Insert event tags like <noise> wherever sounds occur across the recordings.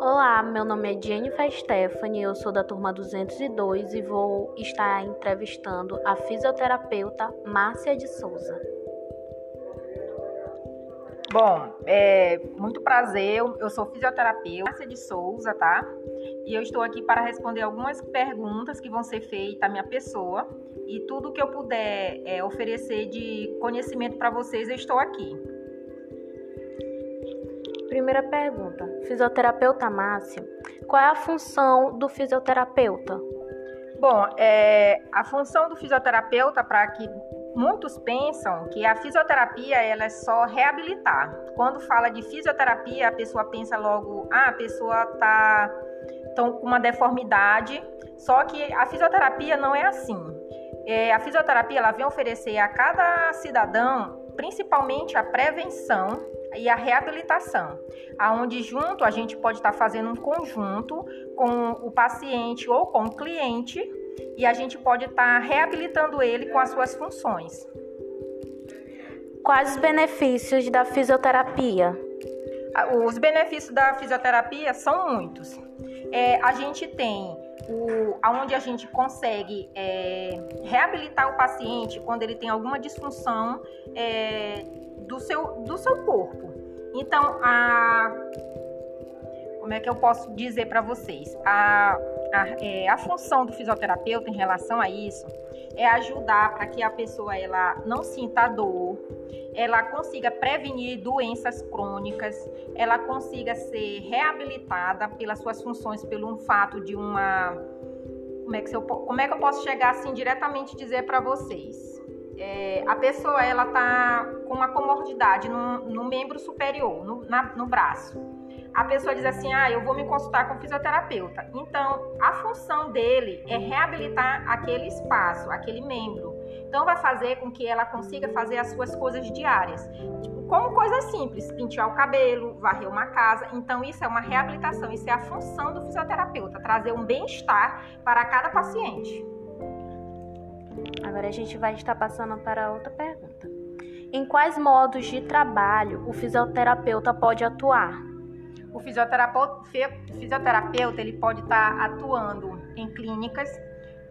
Olá, meu nome é Jennifer Stephanie, eu sou da turma 202 e vou estar entrevistando a fisioterapeuta Márcia de Souza. Bom, é, muito prazer, eu sou fisioterapeuta Márcia de Souza, tá? E eu estou aqui para responder algumas perguntas que vão ser feitas à minha pessoa e tudo que eu puder é, oferecer de conhecimento para vocês, eu estou aqui. Primeira pergunta: Fisioterapeuta Márcia, qual é a função do fisioterapeuta? Bom, é, a função do fisioterapeuta, para que muitos pensam que a fisioterapia ela é só reabilitar. Quando fala de fisioterapia, a pessoa pensa logo, ah, a pessoa está com uma deformidade. Só que a fisioterapia não é assim. É, a fisioterapia ela vem oferecer a cada cidadão, principalmente a prevenção e a reabilitação, aonde junto a gente pode estar fazendo um conjunto com o paciente ou com o cliente e a gente pode estar reabilitando ele com as suas funções. Quais os benefícios da fisioterapia? Os benefícios da fisioterapia são muitos. É, a gente tem o, onde a gente consegue é, reabilitar o paciente quando ele tem alguma disfunção é, do seu, do seu corpo. Então, a, como é que eu posso dizer para vocês? A, a, é, a função do fisioterapeuta em relação a isso é ajudar para que a pessoa ela não sinta dor, ela consiga prevenir doenças crônicas, ela consiga ser reabilitada pelas suas funções, pelo fato de uma como é que eu, como é que eu posso chegar assim diretamente dizer para vocês? é, a pessoa ela tá com uma comorbidade no, no membro superior, no, na, no braço. A pessoa diz assim: ah, eu vou me consultar com o fisioterapeuta. Então, a função dele é reabilitar aquele espaço, aquele membro. Então, vai fazer com que ela consiga fazer as suas coisas diárias. Tipo, como coisa simples, pentear o cabelo, varrer uma casa. Então, isso é uma reabilitação, isso é a função do fisioterapeuta, trazer um bem-estar para cada paciente. Agora a gente vai estar passando para outra pergunta. Em quais modos de trabalho o fisioterapeuta pode atuar? O fisioterapeuta, fisioterapeuta ele pode estar atuando em clínicas,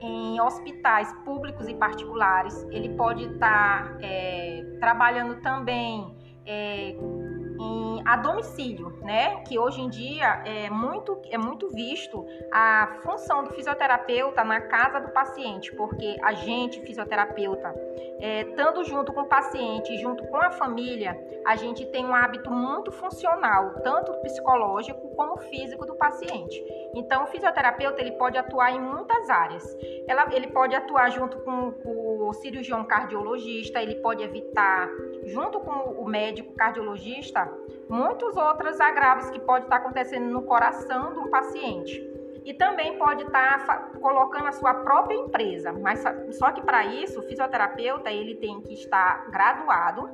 em hospitais públicos e particulares. Ele pode estar é, trabalhando também é, em, a domicílio, né? Que hoje em dia é muito, é muito visto a função do fisioterapeuta na casa do paciente, porque a gente, fisioterapeuta, é, estando junto com o paciente, junto com a família, a gente tem um hábito muito funcional, tanto psicológico como físico do paciente. Então, o fisioterapeuta ele pode atuar em muitas áreas. Ela, ele pode atuar junto com, com o cirurgião cardiologista, ele pode evitar, junto com o médico cardiologista, muitos outros agravos que pode estar acontecendo no coração um paciente. E também pode estar colocando a sua própria empresa, mas só que para isso o fisioterapeuta ele tem que estar graduado,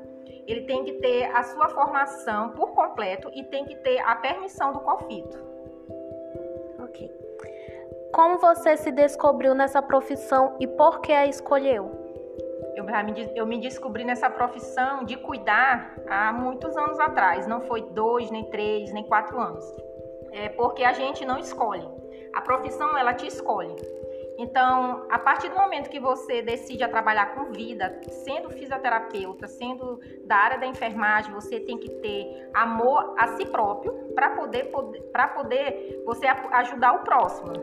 ele tem que ter a sua formação por completo e tem que ter a permissão do COFITO. Ok. Como você se descobriu nessa profissão e por que a escolheu? Eu, eu me descobri nessa profissão de cuidar há muitos anos atrás. Não foi dois, nem três, nem quatro anos. É porque a gente não escolhe. A profissão, ela te escolhe. Então, a partir do momento que você decide a trabalhar com vida, sendo fisioterapeuta, sendo da área da enfermagem, você tem que ter amor a si próprio para poder, poder, poder você ajudar o próximo.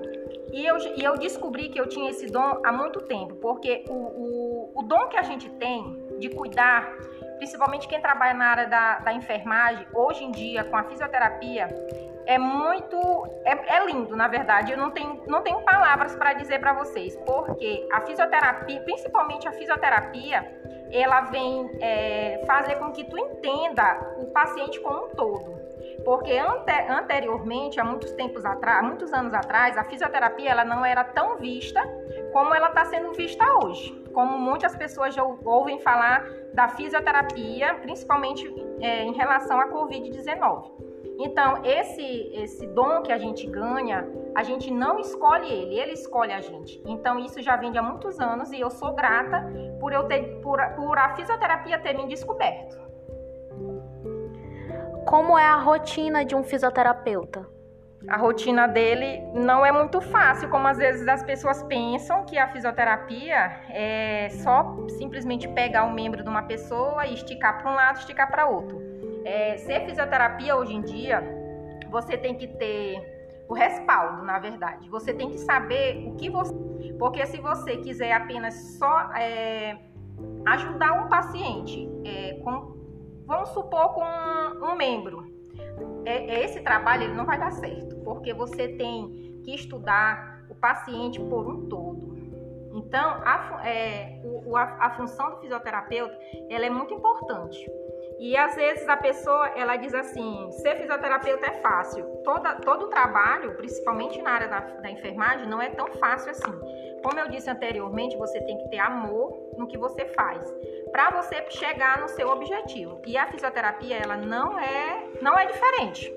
E eu, e eu descobri que eu tinha esse dom há muito tempo, porque o, o, o dom que a gente tem de cuidar, principalmente quem trabalha na área da, da enfermagem, hoje em dia, com a fisioterapia, é muito. É, é, lindo, na verdade. Eu não tenho, não tenho palavras para dizer para vocês, porque a fisioterapia, principalmente a fisioterapia, ela vem é, fazer com que tu entenda o paciente como um todo. Porque ante, anteriormente, há muitos tempos atrás, muitos anos atrás, a fisioterapia ela não era tão vista como ela está sendo vista hoje. Como muitas pessoas já ouvem falar da fisioterapia, principalmente é, em relação à Covid-19. Então, esse, esse dom que a gente ganha, a gente não escolhe ele, ele escolhe a gente. Então, isso já vem de há muitos anos e eu sou grata por, eu ter, por, por a fisioterapia ter me descoberto. Como é a rotina de um fisioterapeuta? A rotina dele não é muito fácil, como às vezes as pessoas pensam que a fisioterapia é só simplesmente pegar um membro de uma pessoa e esticar para um lado, esticar para outro. É, ser fisioterapia hoje em dia, você tem que ter o respaldo, na verdade. Você tem que saber o que você. Porque se você quiser apenas só é, ajudar um paciente, é, com, vamos supor, com um, um membro, é, é, esse trabalho ele não vai dar certo, porque você tem que estudar o paciente por um todo. Então, a, é, a, a função do fisioterapeuta ela é muito importante. E às vezes a pessoa ela diz assim: ser fisioterapeuta é fácil. Toda, todo o trabalho, principalmente na área da, da enfermagem, não é tão fácil assim. Como eu disse anteriormente, você tem que ter amor no que você faz para você chegar no seu objetivo. E a fisioterapia ela não é não é diferente.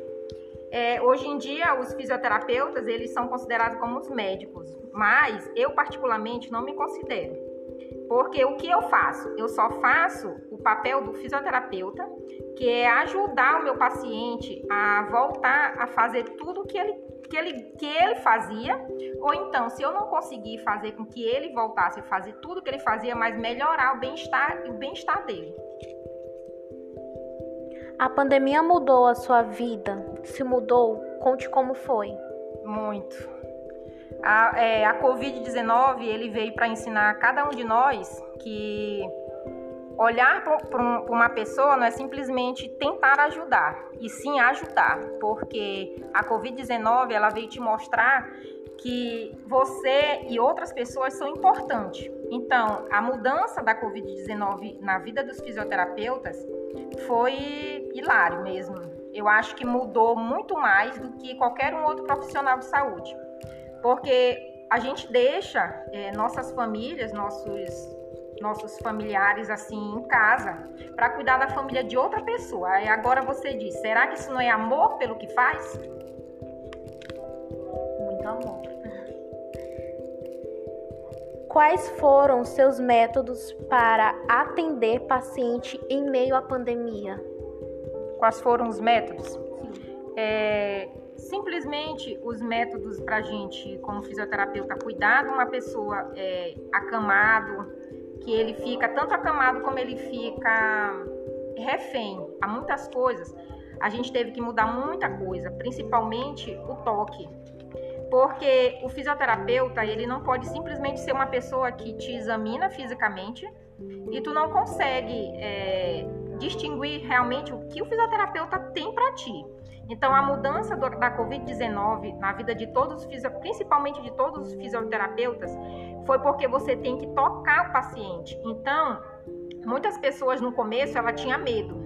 É, hoje em dia os fisioterapeutas eles são considerados como os médicos, mas eu particularmente não me considero. Porque o que eu faço? Eu só faço papel do fisioterapeuta, que é ajudar o meu paciente a voltar a fazer tudo que ele, que ele, que ele fazia, ou então, se eu não conseguir fazer com que ele voltasse a fazer tudo que ele fazia, mas melhorar o bem-estar o bem-estar dele. A pandemia mudou a sua vida? Se mudou, conte como foi. Muito a, é, a Covid-19 ele veio para ensinar a cada um de nós que olhar para um, uma pessoa não é simplesmente tentar ajudar, e sim ajudar, porque a Covid-19 ela veio te mostrar que você e outras pessoas são importantes. Então, a mudança da Covid-19 na vida dos fisioterapeutas foi hilário mesmo. Eu acho que mudou muito mais do que qualquer um outro profissional de saúde porque a gente deixa é, nossas famílias, nossos nossos familiares assim em casa para cuidar da família de outra pessoa. Aí agora você diz, será que isso não é amor pelo que faz? Muito amor. <laughs> Quais foram seus métodos para atender paciente em meio à pandemia? Quais foram os métodos? É, simplesmente os métodos para a gente, como fisioterapeuta, cuidar de uma pessoa é, acamado, que ele fica tanto acamado como ele fica refém a muitas coisas, a gente teve que mudar muita coisa, principalmente o toque. Porque o fisioterapeuta, ele não pode simplesmente ser uma pessoa que te examina fisicamente e tu não consegue é, distinguir realmente o que o fisioterapeuta tem para ti. Então, a mudança do, da Covid-19 na vida de todos, principalmente de todos os fisioterapeutas, foi porque você tem que tocar o paciente. Então, muitas pessoas no começo ela tinha medo.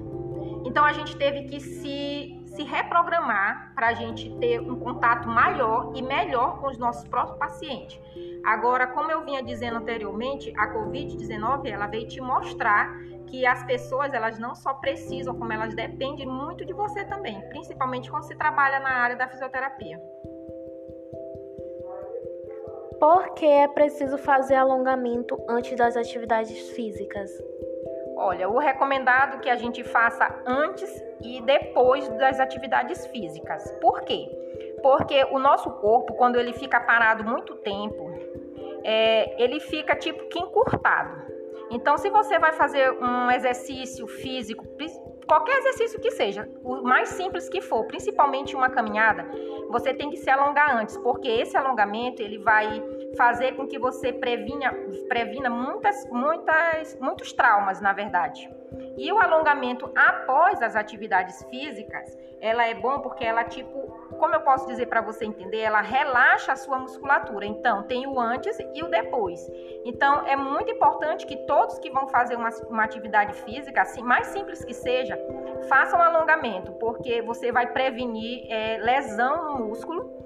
Então, a gente teve que se, se reprogramar para a gente ter um contato maior e melhor com os nossos próprios pacientes. Agora, como eu vinha dizendo anteriormente, a Covid-19 ela veio te mostrar que as pessoas elas não só precisam, como elas dependem muito de você também, principalmente quando se trabalha na área da fisioterapia. Por que é preciso fazer alongamento antes das atividades físicas? Olha, o recomendado que a gente faça antes e depois das atividades físicas. Por quê? Porque o nosso corpo, quando ele fica parado muito tempo, é, ele fica tipo que encurtado. Então, se você vai fazer um exercício físico, qualquer exercício que seja, o mais simples que for, principalmente uma caminhada, você tem que se alongar antes, porque esse alongamento ele vai fazer com que você previna, previna muitas, muitas, muitos traumas, na verdade. E o alongamento após as atividades físicas, ela é bom porque ela tipo, como eu posso dizer para você entender, ela relaxa a sua musculatura. Então, tem o antes e o depois. Então, é muito importante que todos que vão fazer uma, uma atividade física, assim, mais simples que seja, façam alongamento, porque você vai prevenir é, lesão no músculo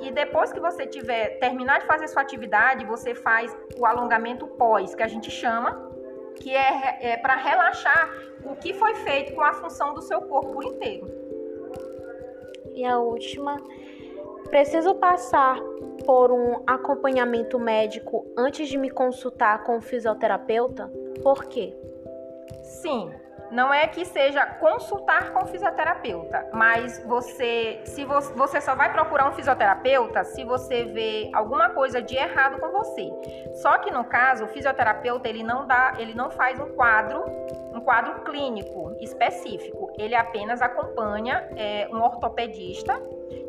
e depois que você tiver terminar de fazer sua atividade, você faz o alongamento pós, que a gente chama, que é, é para relaxar o que foi feito com a função do seu corpo por inteiro. e a última. Preciso passar por um acompanhamento médico antes de me consultar com o fisioterapeuta? Por quê? Sim, não é que seja consultar com o fisioterapeuta, mas você, se você, você só vai procurar um fisioterapeuta se você vê alguma coisa de errado com você. Só que no caso, o fisioterapeuta ele não dá, ele não faz um quadro, um quadro clínico específico. Ele apenas acompanha é, um ortopedista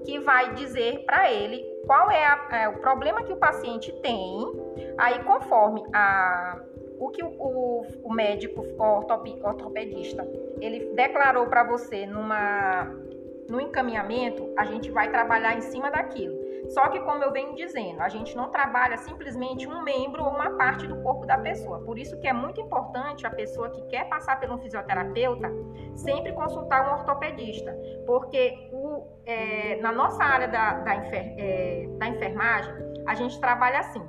que vai dizer para ele qual é, a, é, o problema que o paciente tem. Aí, conforme a o que o, o, o médico ortopedista ele declarou para você numa no encaminhamento, a gente vai trabalhar em cima daquilo. Só que, como eu venho dizendo, a gente não trabalha simplesmente um membro ou uma parte do corpo da pessoa. Por isso que é muito importante a pessoa que quer passar por um fisioterapeuta sempre consultar um ortopedista. Porque o, é, na nossa área da, da, enfer, é, da enfermagem, a gente trabalha assim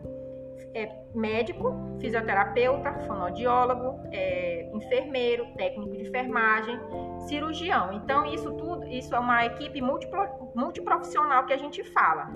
é médico, fisioterapeuta, fonoaudiólogo, é, enfermeiro, técnico de enfermagem, cirurgião. Então, isso tudo, isso é uma equipe multiprofissional que a gente fala.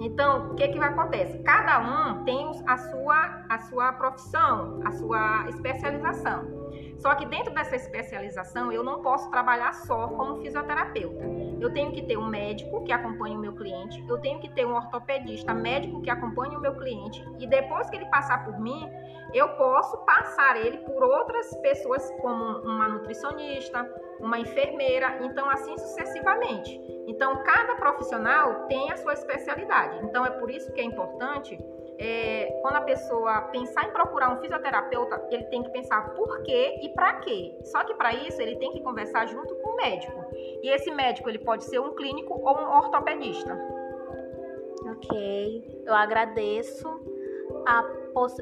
Então, o que que acontece? Cada um tem a sua, a sua profissão, a sua especialização. Só que dentro dessa especialização, eu não posso trabalhar só como fisioterapeuta. Eu tenho que ter um médico que acompanhe o meu cliente, eu tenho que ter um ortopedista médico que acompanhe o meu cliente, e depois que ele passar por mim, eu posso passar ele por outras pessoas, como uma nutricionista, uma enfermeira, então assim sucessivamente. Então, cada profissional tem a sua especialidade. Então, é por isso que é importante é, quando a pessoa pensar em procurar um fisioterapeuta, ele tem que pensar por quê e para quê. Só que para isso ele tem que conversar junto com o médico. E esse médico ele pode ser um clínico ou um ortopedista. Ok, eu agradeço a,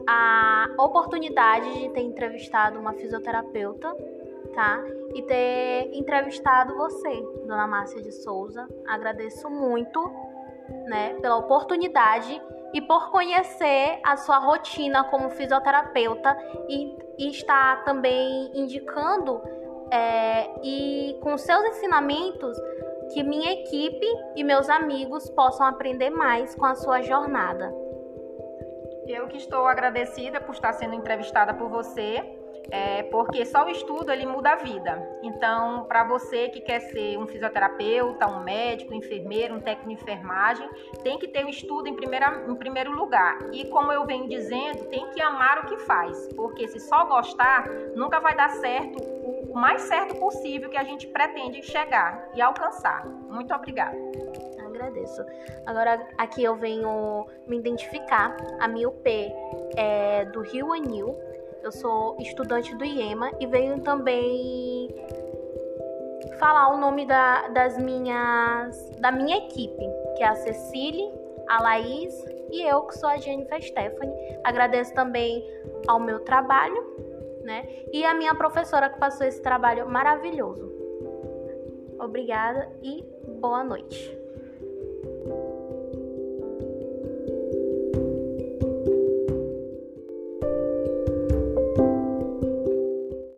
a oportunidade de ter entrevistado uma fisioterapeuta, tá? E ter entrevistado você, Dona Márcia de Souza. Agradeço muito, né, pela oportunidade e por conhecer a sua rotina como fisioterapeuta e, e está também indicando é, e com seus ensinamentos que minha equipe e meus amigos possam aprender mais com a sua jornada. Eu que estou agradecida por estar sendo entrevistada por você é, porque só o estudo ele muda a vida. Então, para você que quer ser um fisioterapeuta, um médico, um enfermeiro, um técnico de enfermagem, tem que ter um estudo em, primeira, em primeiro lugar. E como eu venho dizendo, tem que amar o que faz, porque se só gostar, nunca vai dar certo o mais certo possível que a gente pretende chegar e alcançar. Muito obrigada agradeço. Agora aqui eu venho me identificar. A minha UP é do Rio Anil, eu sou estudante do IEMA e venho também falar o nome da, das minhas da minha equipe, que é a Cecília, a Laís e eu, que sou a Jennifer Stephanie. Agradeço também ao meu trabalho, né? E a minha professora que passou esse trabalho maravilhoso. Obrigada e boa noite.